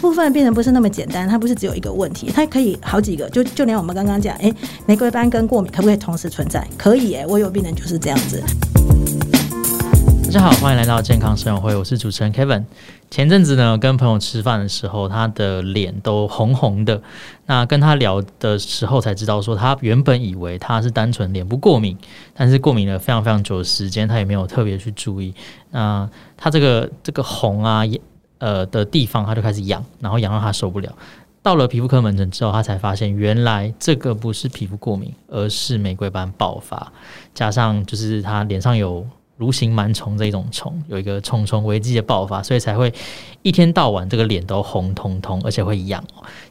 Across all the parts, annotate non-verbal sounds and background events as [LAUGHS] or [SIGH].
部分的病人不是那么简单，它不是只有一个问题，它可以好几个。就就连我们刚刚讲，哎、玫瑰斑跟过敏可不可以同时存在？可以、欸，我有病人就是这样子。大家好，欢迎来到健康生活会，我是主持人 Kevin。前阵子呢，跟朋友吃饭的时候，他的脸都红红的。那跟他聊的时候才知道，说他原本以为他是单纯脸部过敏，但是过敏了非常非常久的时间，他也没有特别去注意。那他这个这个红啊，呃的地方，他就开始痒，然后痒到他受不了。到了皮肤科门诊之后，他才发现原来这个不是皮肤过敏，而是玫瑰斑爆发，加上就是他脸上有。蠕形螨虫这一种虫，有一个虫虫危机的爆发，所以才会一天到晚这个脸都红彤彤，而且会痒。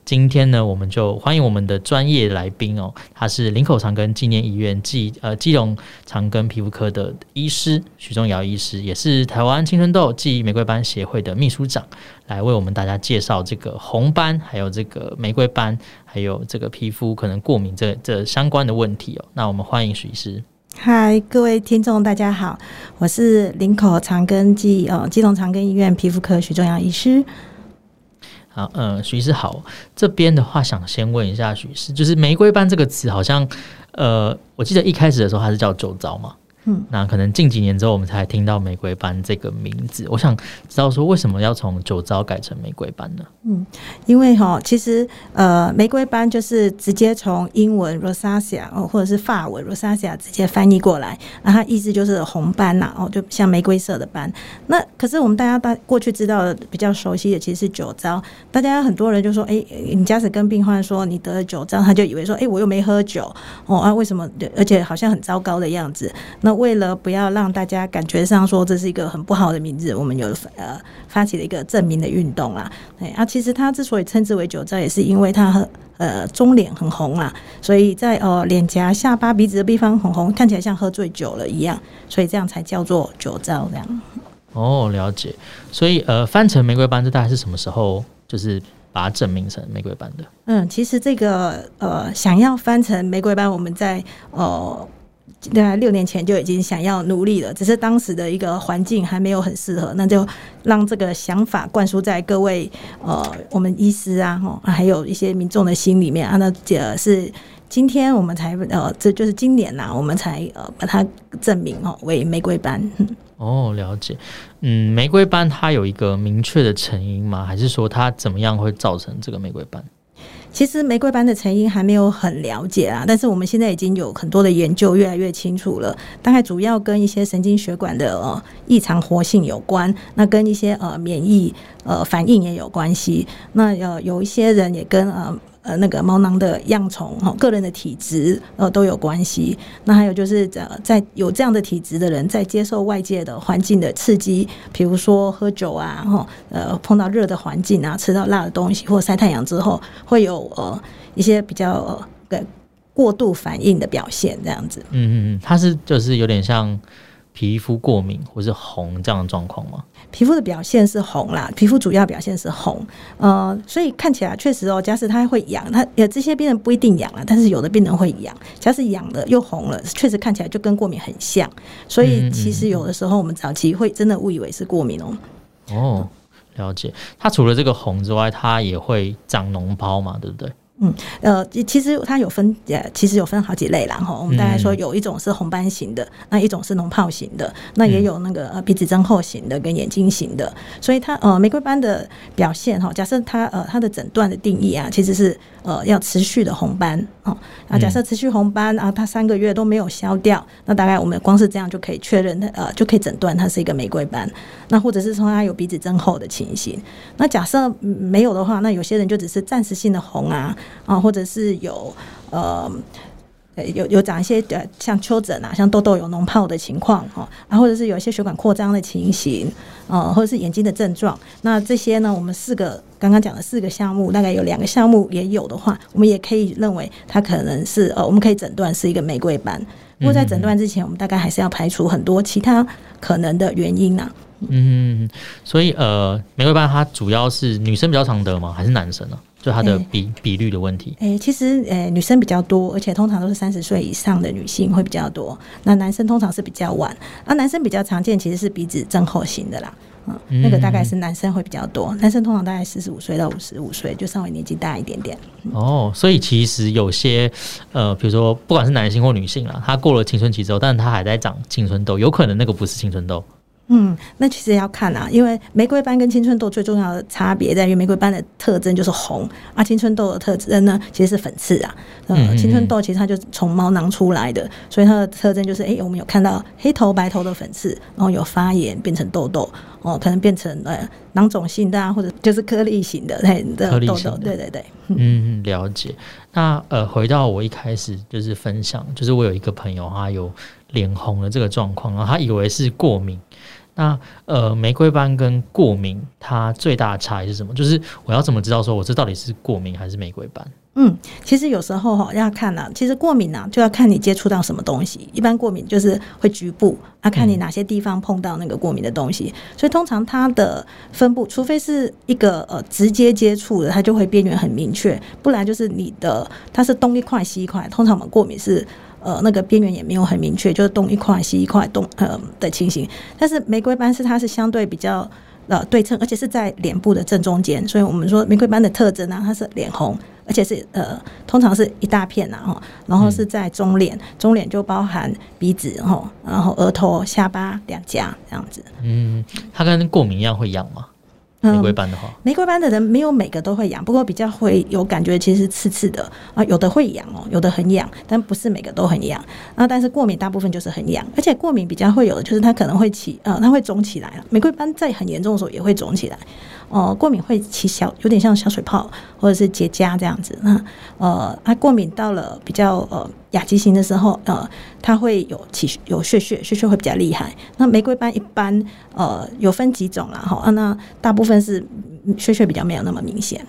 今天呢，我们就欢迎我们的专业来宾哦，他是林口长庚纪念医院暨呃基隆长庚皮肤科的医师许宗尧医师，也是台湾青春痘暨玫瑰斑协会的秘书长，来为我们大家介绍这个红斑，还有这个玫瑰斑，还有这个皮肤可能过敏这这相关的问题哦。那我们欢迎许医师。嗨，各位听众，大家好，我是林口长庚暨呃基隆长庚医院皮肤科许宗尧医师。好，呃，许医师好，这边的话想先问一下许医师，就是玫瑰斑这个词，好像呃，我记得一开始的时候它是叫酒糟嘛。嗯，那可能近几年之后，我们才听到玫瑰斑这个名字。我想知道说，为什么要从酒糟改成玫瑰斑呢？嗯，因为哈，其实呃，玫瑰斑就是直接从英文 rosacea 哦，或者是法文 rosacea 直接翻译过来，那它意思就是红斑呐，哦，就像玫瑰色的斑。那可是我们大家大过去知道的比较熟悉的其实是酒糟。大家很多人就说，哎、欸，你假使跟病患说你得了酒糟，他就以为说，哎、欸，我又没喝酒哦啊，为什么？而且好像很糟糕的样子。那为了不要让大家感觉上说这是一个很不好的名字，我们有呃发起了一个证明的运动啦。哎啊，其实它之所以称之为酒糟，也是因为它很呃中脸很红啦，所以在呃脸颊、下巴、鼻子的地方很红，看起来像喝醉酒了一样，所以这样才叫做酒糟这样。哦，了解。所以呃，翻成玫瑰斑，这大概是什么时候就是把它证明成玫瑰斑的？嗯，其实这个呃想要翻成玫瑰斑，我们在呃。大概六年前就已经想要努力了，只是当时的一个环境还没有很适合，那就让这个想法灌输在各位呃我们医师啊，哈，还有一些民众的心里面啊。那这是今天我们才呃，这就是今年呐、我们才呃把它证明哦为玫瑰斑。[LAUGHS] 哦，了解。嗯，玫瑰斑它有一个明确的成因吗？还是说它怎么样会造成这个玫瑰斑？其实玫瑰斑的成因还没有很了解啊，但是我们现在已经有很多的研究越来越清楚了。大概主要跟一些神经血管的呃异常活性有关，那跟一些呃免疫呃反应也有关系。那呃有一些人也跟呃。呃，那个毛囊的样虫哈，个人的体质呃都有关系。那还有就是呃，在有这样的体质的人，在接受外界的环境的刺激，比如说喝酒啊，哈，呃，碰到热的环境啊，吃到辣的东西或晒太阳之后，会有呃一些比较呃过度反应的表现，这样子。嗯嗯嗯，它是就是有点像。皮肤过敏或是红这样的状况吗？皮肤的表现是红啦，皮肤主要表现是红，呃，所以看起来确实哦，假使它会痒，它有这些病人不一定痒了，但是有的病人会痒，假使痒了又红了，确实看起来就跟过敏很像，所以其实有的时候我们早期会真的误以为是过敏哦。哦，了解。它除了这个红之外，它也会长脓包嘛，对不对？嗯，呃，其实它有分，呃，其实有分好几类啦。哈。我们大概说有一种是红斑型的，那一种是脓泡型的，那也有那个呃鼻子增厚型的跟眼睛型的。所以它呃玫瑰斑的表现哈，假设它呃它的诊断的定义啊，其实是呃要持续的红斑啊。啊，假设持续红斑啊，它三个月都没有消掉，那大概我们光是这样就可以确认它呃就可以诊断它是一个玫瑰斑。那或者是说它有鼻子增厚的情形。那假设没有的话，那有些人就只是暂时性的红啊。啊，或者是有呃，有有长一些呃，像丘疹啊，像痘痘有脓泡的情况哈，啊，或者是有一些血管扩张的情形，呃，或者是眼睛的症状，那这些呢，我们四个刚刚讲的四个项目，大概有两个项目也有的话，我们也可以认为它可能是呃，我们可以诊断是一个玫瑰斑。不过在诊断之前，我们大概还是要排除很多其他可能的原因呐。嗯，所以呃，玫瑰斑它主要是女生比较常得吗？还是男生呢？就它的比、欸、比率的问题，诶、欸，其实诶、欸，女生比较多，而且通常都是三十岁以上的女性会比较多。那男生通常是比较晚，那男生比较常见其实是鼻子增厚型的啦。嗯，那个大概是男生会比较多，男生通常大概四十五岁到五十五岁，就稍微年纪大一点点。哦，所以其实有些呃，比如说不管是男性或女性啦，他过了青春期之后，但是他还在长青春痘，有可能那个不是青春痘。嗯，那其实要看啊，因为玫瑰斑跟青春痘最重要的差别在于，玫瑰斑的特征就是红，啊，青春痘的特征呢其实是粉刺啊。嗯，青春痘其实它就从毛囊出来的，所以它的特征就是，哎、欸，我们有看到黑头白头的粉刺，然后有发炎变成痘痘，哦，可能变成呃囊肿性的啊，或者就是颗粒型的那的痘痘。对对对，嗯，了解。那呃，回到我一开始就是分享，就是我有一个朋友他有脸红的这个状况，然后他以为是过敏。那呃，玫瑰斑跟过敏它最大的差异是什么？就是我要怎么知道说我这到底是过敏还是玫瑰斑？嗯，其实有时候哈要看啊，其实过敏呢、啊、就要看你接触到什么东西。一般过敏就是会局部，啊，看你哪些地方碰到那个过敏的东西。嗯、所以通常它的分布，除非是一个呃直接接触的，它就会边缘很明确；不然就是你的它是东一块西一块。通常我们过敏是。呃，那个边缘也没有很明确，就是东一块西一块东呃的情形。但是玫瑰斑是它是相对比较呃对称，而且是在脸部的正中间。所以我们说玫瑰斑的特征呢、它是脸红，而且是呃通常是一大片呐哈，然后是在中脸，中脸就包含鼻子哈，然后额头、下巴、两颊这样子。嗯，它跟过敏一样会痒吗？玫瑰斑的话，玫瑰斑的人没有每个都会痒，不过比较会有感觉，其实刺刺的啊，有的会痒哦，有的很痒，但不是每个都很痒啊。但是过敏大部分就是很痒，而且过敏比较会有的就是它可能会起呃，它会肿起来了。玫瑰斑在很严重的时候也会肿起来。哦，过敏会起小，有点像小水泡或者是结痂这样子。那呃，它过敏到了比较呃亚急型的时候，呃，它会有起有血血，血血会比较厉害。那玫瑰斑一般呃有分几种啦，哈、啊，那大部分是血血比较没有那么明显。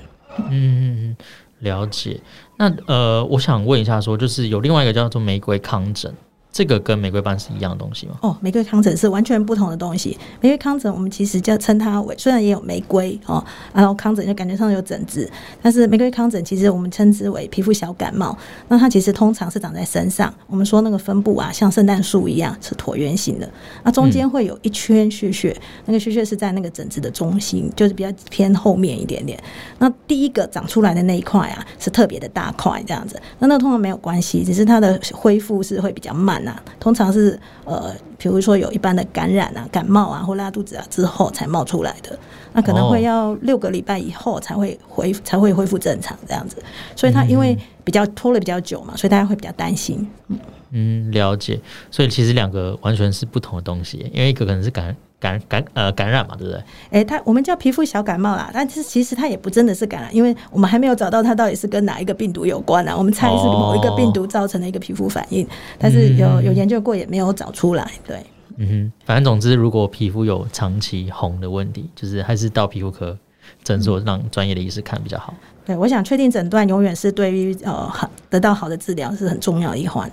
嗯，了解。那呃，我想问一下说，说就是有另外一个叫做玫瑰糠疹。这个跟玫瑰斑是一样的东西吗？哦，玫瑰糠疹是完全不同的东西。玫瑰糠疹我们其实叫称它为，虽然也有玫瑰哦，然后糠疹就感觉上有疹子，但是玫瑰糠疹其实我们称之为皮肤小感冒。那它其实通常是长在身上，我们说那个分布啊，像圣诞树一样是椭圆形的，那中间会有一圈血血，那个血血是在那个疹子的中心，就是比较偏后面一点点。那第一个长出来的那一块啊，是特别的大块这样子。那那通常没有关系，只是它的恢复是会比较慢。通常是呃，比如说有一般的感染啊、感冒啊或拉肚子啊之后才冒出来的，那可能会要六个礼拜以后才会恢才会恢复正常这样子。所以他因为比较拖了比较久嘛，所以大家会比较担心。嗯嗯，了解。所以其实两个完全是不同的东西，因为一个可能是感。感感呃感染嘛，对不对？哎、欸，它我们叫皮肤小感冒啦，但是其实它也不真的是感染，因为我们还没有找到它到底是跟哪一个病毒有关啊。我们猜是某一个病毒造成的一个皮肤反应，哦、但是有有研究过也没有找出来。对，嗯哼，反正总之，如果皮肤有长期红的问题，就是还是到皮肤科诊所让专业的医师看比较好。对，我想确定诊断永远是对于呃好得到好的治疗是很重要的一环。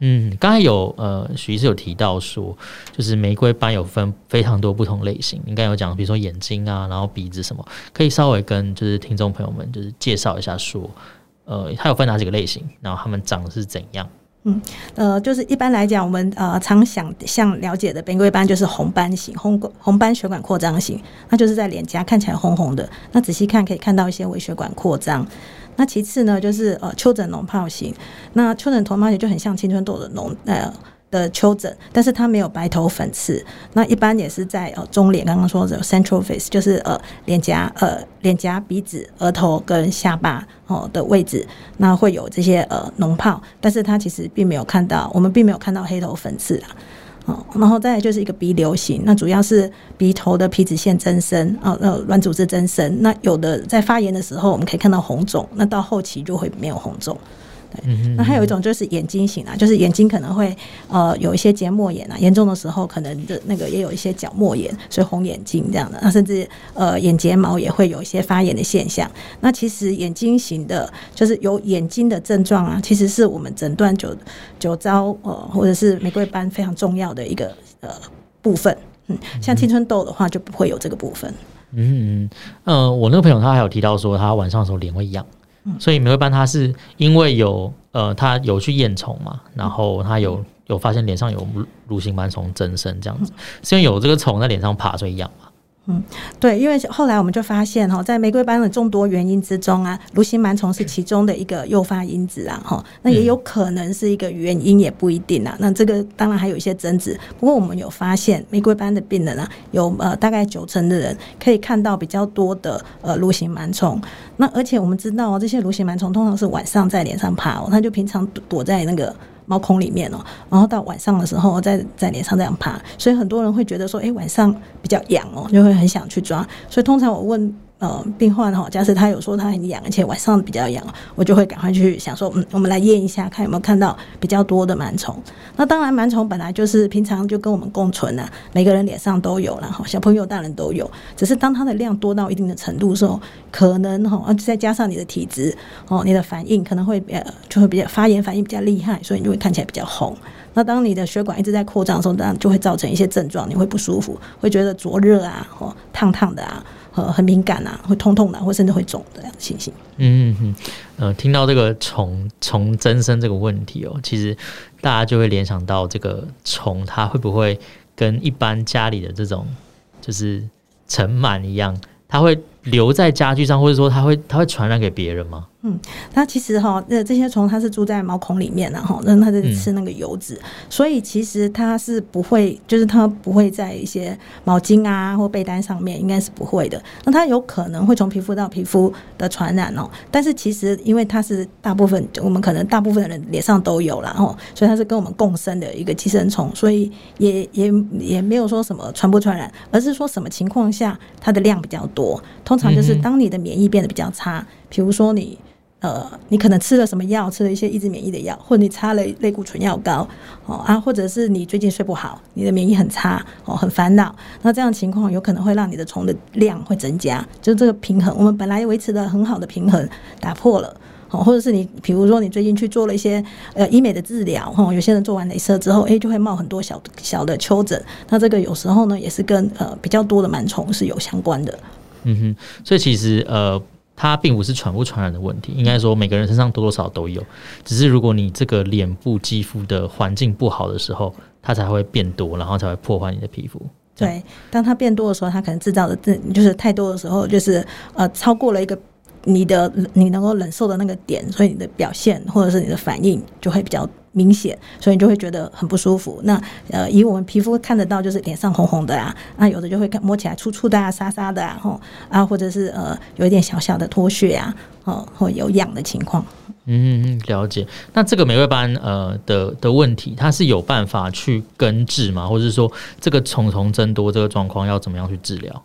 嗯，刚才有呃徐医师有提到说，就是玫瑰斑有分非常多不同类型。应该有讲，比如说眼睛啊，然后鼻子什么，可以稍微跟就是听众朋友们就是介绍一下说，呃，它有分哪几个类型，然后它们长是怎样？嗯，呃，就是一般来讲，我们呃常想象了解的玫瑰斑就是红斑型，红红斑血管扩张型，那就是在脸颊看起来红红的，那仔细看可以看到一些微血管扩张。那其次呢，就是呃丘疹脓疱型。那丘疹脓疱型就很像青春痘的脓呃的丘疹，但是它没有白头粉刺。那一般也是在呃中脸，刚刚说的 central face，就是呃脸颊呃脸颊鼻子、额头跟下巴哦的位置，那会有这些呃脓泡，但是它其实并没有看到，我们并没有看到黑头粉刺啊。然后再来就是一个鼻瘤型，那主要是鼻头的皮脂腺增生啊，呃，软组织增生。那有的在发炎的时候，我们可以看到红肿，那到后期就会没有红肿。对，那还有一种就是眼睛型啊，就是眼睛可能会呃有一些结膜炎啊，严重的时候可能的那个也有一些角膜炎，所以红眼睛这样的，那甚至呃眼睫毛也会有一些发炎的现象。那其实眼睛型的，就是有眼睛的症状啊，其实是我们诊断酒酒糟呃或者是玫瑰斑非常重要的一个呃部分。嗯，像青春痘的话就不会有这个部分。嗯嗯，呃，我那个朋友他还有提到说，他晚上的时候脸会痒。所以玫瑰斑它是因为有呃，它有去验虫嘛，然后它有有发现脸上有乳型斑虫增生这样子，是因为有这个虫在脸上爬所以痒嘛？嗯，对，因为后来我们就发现哈，在玫瑰斑的众多原因之中啊，蠕形螨虫是其中的一个诱发因子啊，哈，那也有可能是一个原因，也不一定啊。那这个当然还有一些争执，不过我们有发现，玫瑰斑的病人啊，有呃大概九成的人可以看到比较多的呃蠕形螨虫。那而且我们知道哦，这些蠕形螨虫通常是晚上在脸上爬哦，它就平常躲在那个。毛孔里面哦，然后到晚上的时候，再在脸上这样爬，所以很多人会觉得说，哎，晚上比较痒哦，就会很想去抓。所以通常我问。呃，病患哈，假设他有说他很痒，而且晚上比较痒，我就会赶快去想说，嗯，我们来验一下，看有没有看到比较多的螨虫。那当然，螨虫本来就是平常就跟我们共存啊，每个人脸上都有，然后小朋友、大人都有。只是当它的量多到一定的程度的时候，可能哈，再加上你的体质哦，你的反应可能会呃，就会比较发炎反应比较厉害，所以你就会看起来比较红。那当你的血管一直在扩张的时候，当然就会造成一些症状，你会不舒服，会觉得灼热啊，哦，烫烫的啊。呃，很敏感啊，会痛痛的，或甚至会肿的这样的情形。嗯嗯，呃，听到这个虫虫增生这个问题哦，其实大家就会联想到这个虫，它会不会跟一般家里的这种就是尘螨一样，它会留在家具上，或者说它会它会传染给别人吗？嗯，它其实哈，那这些虫它是住在毛孔里面然后，那它在吃那个油脂，嗯，所以其实它是不会，就是它不会在一些毛巾啊或被单上面，应该是不会的。那它有可能会从皮肤到皮肤的传染哦，但是其实因为它是大部分我们可能大部分的人脸上都有啦，哦，所以它是跟我们共生的一个寄生虫，所以也也也没有说什么传不传染，而是说什么情况下它的量比较多，通常就是当你的免疫变得比较差，比如说你。呃，你可能吃了什么药，吃了一些抑制免疫的药，或者你擦了类固醇药膏，哦啊，或者是你最近睡不好，你的免疫很差，哦，很烦恼，那这样情况有可能会让你的虫的量会增加，就这个平衡，我们本来维持的很好的平衡打破了，哦，或者是你比如说你最近去做了一些呃医美的治疗，哈，有些人做完镭射之后，哎，就会冒很多小小的丘疹，那这个有时候呢也是跟呃比较多的螨虫是有相关的。嗯哼，所以其实呃。它并不是传不传染的问题，应该说每个人身上多多少少都有，只是如果你这个脸部肌肤的环境不好的时候，它才会变多，然后才会破坏你的皮肤。对，当它变多的时候，它可能制造的这就是太多的时候，就是呃超过了一个你的你能够忍受的那个点，所以你的表现或者是你的反应就会比较。明显，所以你就会觉得很不舒服。那呃，以我们皮肤看得到，就是脸上红红的啊，那有的就会看摸起来粗粗的啊、沙沙的啊，吼啊，或者是呃有一点小小的脱屑啊，哦，或有痒的情况。嗯嗯，了解。那这个玫瑰斑呃的的问题，它是有办法去根治吗？或者是说，这个虫虫增多这个状况要怎么样去治疗？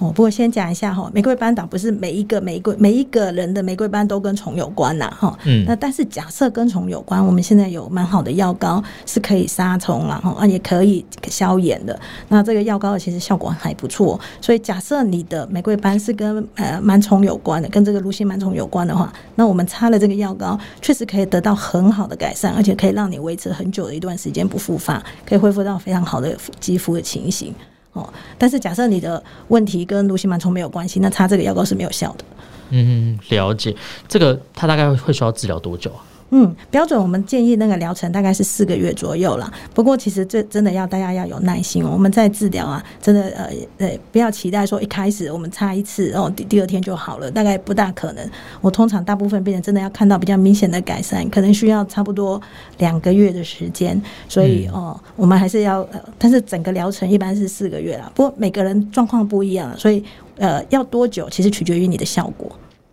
哦，不过先讲一下哈，玫瑰斑倒不是每一个玫瑰每一个人的玫瑰斑都跟虫有关呐，哈，嗯，那但是假设跟虫有关，我们现在有蛮好的药膏是可以杀虫啦，哈，啊也可以消炎的，那这个药膏其实效果还不错，所以假设你的玫瑰斑是跟呃螨虫有关的，跟这个蠕形螨虫有关的话，那我们擦了这个药膏，确实可以得到很好的改善，而且可以让你维持很久的一段时间不复发，可以恢复到非常好的肌肤的情形。哦，但是假设你的问题跟蠕形螨虫没有关系，那擦这个药膏是没有效的。嗯，了解。这个它大概会需要治疗多久啊？嗯，标准我们建议那个疗程大概是四个月左右啦。不过其实这真的要大家要有耐心哦。我们在治疗啊，真的呃呃，不要期待说一开始我们擦一次，然后第第二天就好了，大概不大可能。我通常大部分病人真的要看到比较明显的改善，可能需要差不多两个月的时间。所以哦，我们还是要，呃但是整个疗程一般是四个月啦。不过每个人状况不一样，所以呃，要多久其实取决于你的效果。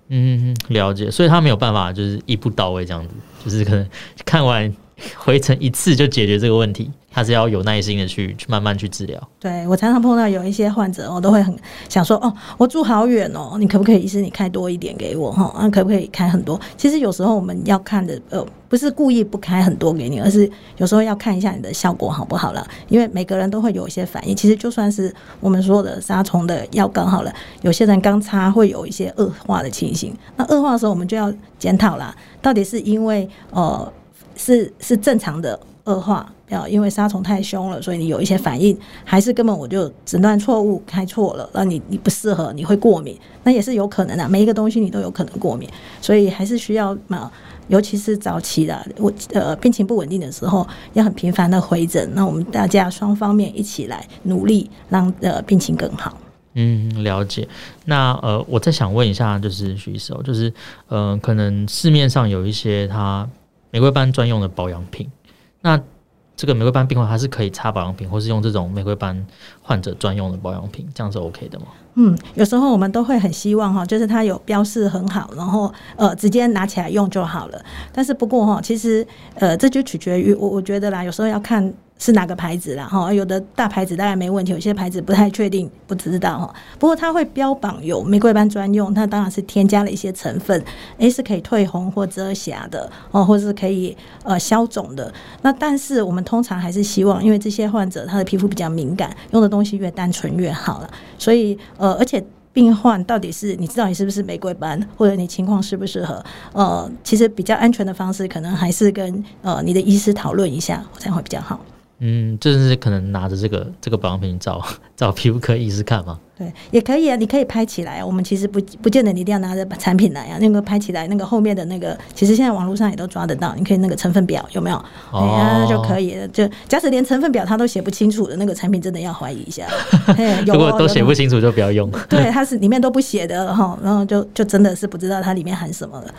嗯，了解，所以他没有办法就是一步到位这样子，就是可能看完回程一次就解决这个问题。他是要有耐心的去去慢慢去治疗。对，我常常碰到有一些患者，我都会很想说，哦，我住好远哦，你可不可以医师你开多一点给我哈？啊，可不可以开很多？其实有时候我们要看的，呃，不是故意不开很多给你，而是有时候要看一下你的效果好不好了。因为每个人都会有一些反应。其实就算是我们说的杀虫的药膏好了，有些人刚擦会有一些恶化的情形。那恶化的时候，我们就要检讨啦，到底是因为呃是是正常的恶化。要因为杀虫太凶了，所以你有一些反应，还是根本我就诊断错误开错了，让你你不适合，你会过敏，那也是有可能的。每一个东西你都有可能过敏，所以还是需要嘛，尤其是早期的我呃病情不稳定的时候，要很频繁的回诊。那我们大家双方面一起来努力，让呃病情更好。嗯，了解。那呃，我再想问一下，就是许医生，就是呃，可能市面上有一些它玫瑰斑专用的保养品，那这个玫瑰斑病患它是可以擦保养品，或是用这种玫瑰斑患者专用的保养品，这样是 OK 的吗？嗯，有时候我们都会很希望哈，就是它有标示很好，然后呃，直接拿起来用就好了。但是不过哈，其实呃，这就取决于我，我觉得啦，有时候要看。是哪个牌子啦？哈，有的大牌子大概没问题，有些牌子不太确定，不知道哈。不过它会标榜有玫瑰斑专用，它当然是添加了一些成分，诶，是可以退红或遮瑕的哦，或是可以呃消肿的。那但是我们通常还是希望，因为这些患者他的皮肤比较敏感，用的东西越单纯越好了。所以呃，而且病患到底是你知道你是不是玫瑰斑，或者你情况适不适合？呃，其实比较安全的方式，可能还是跟呃你的医师讨论一下，这样会比较好。嗯，就是可能拿着这个这个保养品找找 [LAUGHS] 皮肤科医师看嘛？对，也可以啊，你可以拍起来。我们其实不不见得你一定要拿着产品来啊，那个拍起来，那个后面的那个，其实现在网络上也都抓得到。你可以那个成分表有没有？哦，哎呀，就可以了。就假使连成分表它都写不清楚的那个产品，真的要怀疑一下。[LAUGHS] 如果都写不清楚，就不要用。对，它是里面都不写的哈，然后就就真的是不知道它里面含什么了。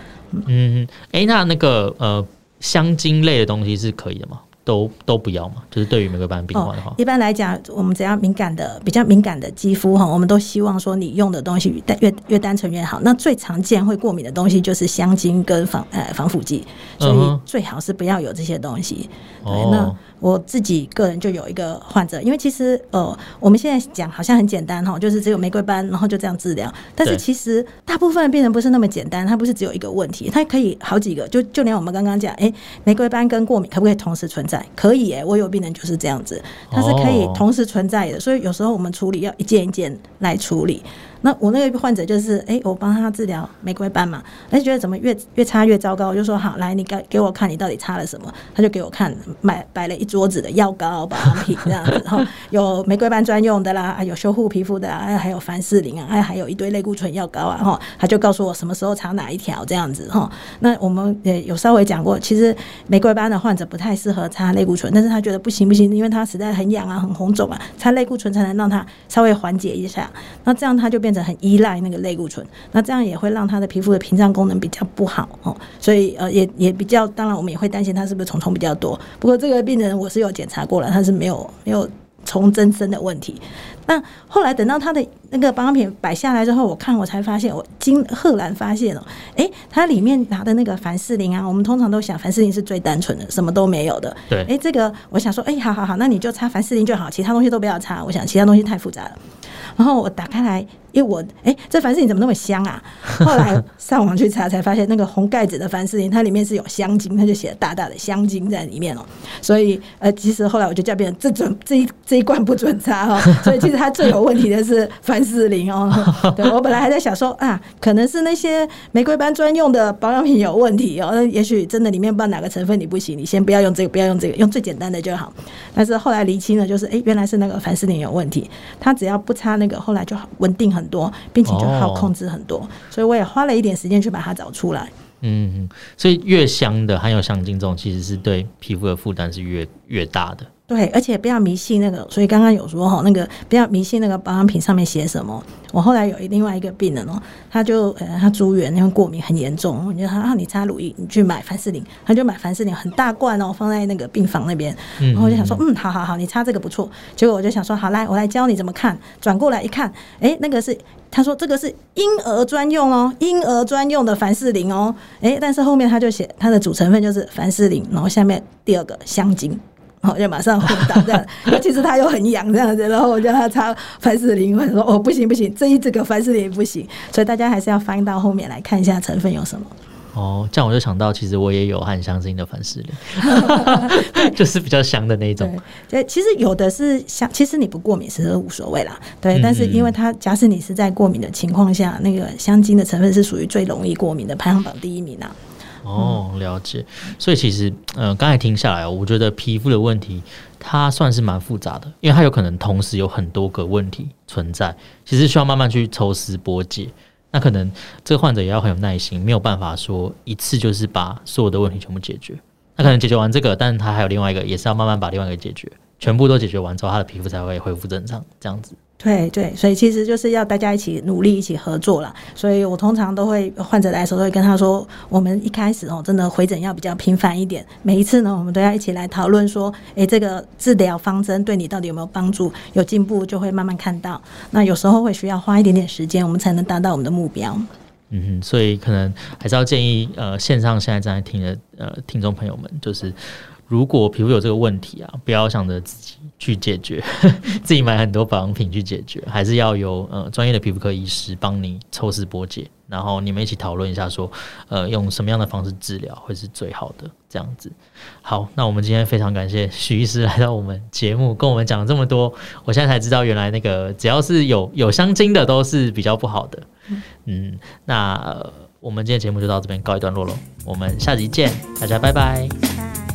嗯，哎、欸，那那个呃香精类的东西是可以的吗？都都不要嘛，就是对于玫瑰斑病患的话，哦，一般来讲，我们只要敏感的、比较敏感的肌肤哈，我们都希望说你用的东西越越越单纯越好。那最常见会过敏的东西就是香精跟防呃防腐剂，所以最好是不要有这些东西。嗯、对，那。我自己个人就有一个患者，因为其实呃，我们现在讲好像很简单哈，就是只有玫瑰斑，然后就这样治疗。但是其实大部分的病人不是那么简单，他不是只有一个问题，他可以好几个。就就连我们刚刚讲，哎，玫瑰斑跟过敏可不可以同时存在？可以哎，我有病人就是这样子，它是可以同时存在的。所以有时候我们处理要一件一件来处理。那我那个患者就是，哎、欸，我帮他治疗玫瑰斑嘛，哎，觉得怎么越越擦越糟糕，我就说好，来，你给给我看你到底擦了什么，他就给我看，买摆了一桌子的药膏、保养品这样子，然后 [LAUGHS] 有玫瑰斑专用的啦，有修护皮肤的，还还有凡士林啊，还还有一堆类固醇药膏啊，哈，他就告诉我什么时候擦哪一条这样子，哈。那我们也有稍微讲过，其实玫瑰斑的患者不太适合擦类固醇，但是他觉得不行不行，因为他实在很痒啊，很红肿啊，擦类固醇才能让他稍微缓解一下，那这样他就变。变成很依赖那个类固醇，那这样也会让他的皮肤的屏障功能比较不好哦，所以呃也也比较，当然我们也会担心他是不是虫虫比较多。不过这个病人我是有检查过了，他是没有没有虫增生的问题。那后来等到他的那个保养品摆下来之后，我看我才发现，我惊赫然发现哦，诶，他里面拿的那个凡士林啊，我们通常都想凡士林是最单纯的，什么都没有的。对，诶，这个我想说，诶，好好好，那你就擦凡士林就好，其他东西都不要擦。我想其他东西太复杂了。然后我打开来，因为我哎，这凡士林怎么那么香啊？[LAUGHS] 后来上网去查才发现，那个红盖子的凡士林，它里面是有香精，它就写了大大的香精在里面哦。所以呃，其实后来我就叫别人这准这一这一罐不准擦哈。[LAUGHS] 所以其实它最有问题的是凡士林哦。[LAUGHS] 对，我本来还在想说啊，可能是那些玫瑰斑专用的保养品有问题哦。那也许真的里面不知道哪个成分你不行，你先不要用这个，不要用这个，用最简单的就好。但是后来厘清了，就是哎，原来是那个凡士林有问题，它只要不擦那个。后来就稳定很多，并且就好控制很多，哦、所以我也花了一点时间去把它找出来。嗯，所以越香的含有香精这种，其实是对皮肤的负担是越越大的。对，而且不要迷信那个，所以刚刚有说哈，那个不要迷信那个保养品上面写什么。我后来有另外一个病人哦，他就呃他住院，因为过敏很严重，我觉得他啊你擦乳液，你去买凡士林，他就买凡士林很大罐哦，放在那个病房那边，然后我就想说，嗯，好好好，你擦这个不错。结果我就想说，好来，我来教你怎么看。转过来一看，哎，那个是他说这个是婴儿专用哦，婴儿专用的凡士林哦，哎，但是后面他就写它的主成分就是凡士林，然后下面第二个香精。然后就马上昏倒这样，尤 [LAUGHS] 其实他又很痒这样子，然后我叫他擦凡士林，我说哦不行不行，这一这个凡士林不行，所以大家还是要翻到后面来看一下成分有什么。哦，这样我就想到，其实我也有含香精的凡士林，[LAUGHS] 就是比较香的那种。对，其实有的是香，其实你不过敏是无所谓啦。对，但是因为它假使你是在过敏的情况下，那个香精的成分是属于最容易过敏的，排行榜第一名啊。哦，了解。所以其实，呃，刚才听下来，我觉得皮肤的问题它算是蛮复杂的，因为它有可能同时有很多个问题存在，其实需要慢慢去抽丝剥茧。那可能这个患者也要很有耐心，没有办法说一次就是把所有的问题全部解决。那可能解决完这个，但是他还有另外一个，也是要慢慢把另外一个解决，全部都解决完之后，他的皮肤才会恢复正常，这样子。对对，所以其实就是要大家一起努力，一起合作了。所以我通常都会患者来的时候，都会跟他说，我们一开始哦，真的回诊要比较频繁一点。每一次呢，我们都要一起来讨论说，诶，这个治疗方针对你到底有没有帮助？有进步就会慢慢看到。那有时候会需要花一点点时间，我们才能达到我们的目标。嗯哼，所以可能还是要建议呃，线上现在正在听的呃听众朋友们，就是。如果皮肤有这个问题啊，不要想着自己去解决，[LAUGHS] 自己买很多保养品去解决，还是要有呃专业的皮肤科医师帮你抽丝剥茧，然后你们一起讨论一下说，呃用什么样的方式治疗会是最好的这样子。好，那我们今天非常感谢许医师来到我们节目，跟我们讲了这么多，我现在才知道原来那个只要是有有香精的都是比较不好的。嗯，那、我们今天节目就到这边告一段落了，我们下集见，大家拜拜。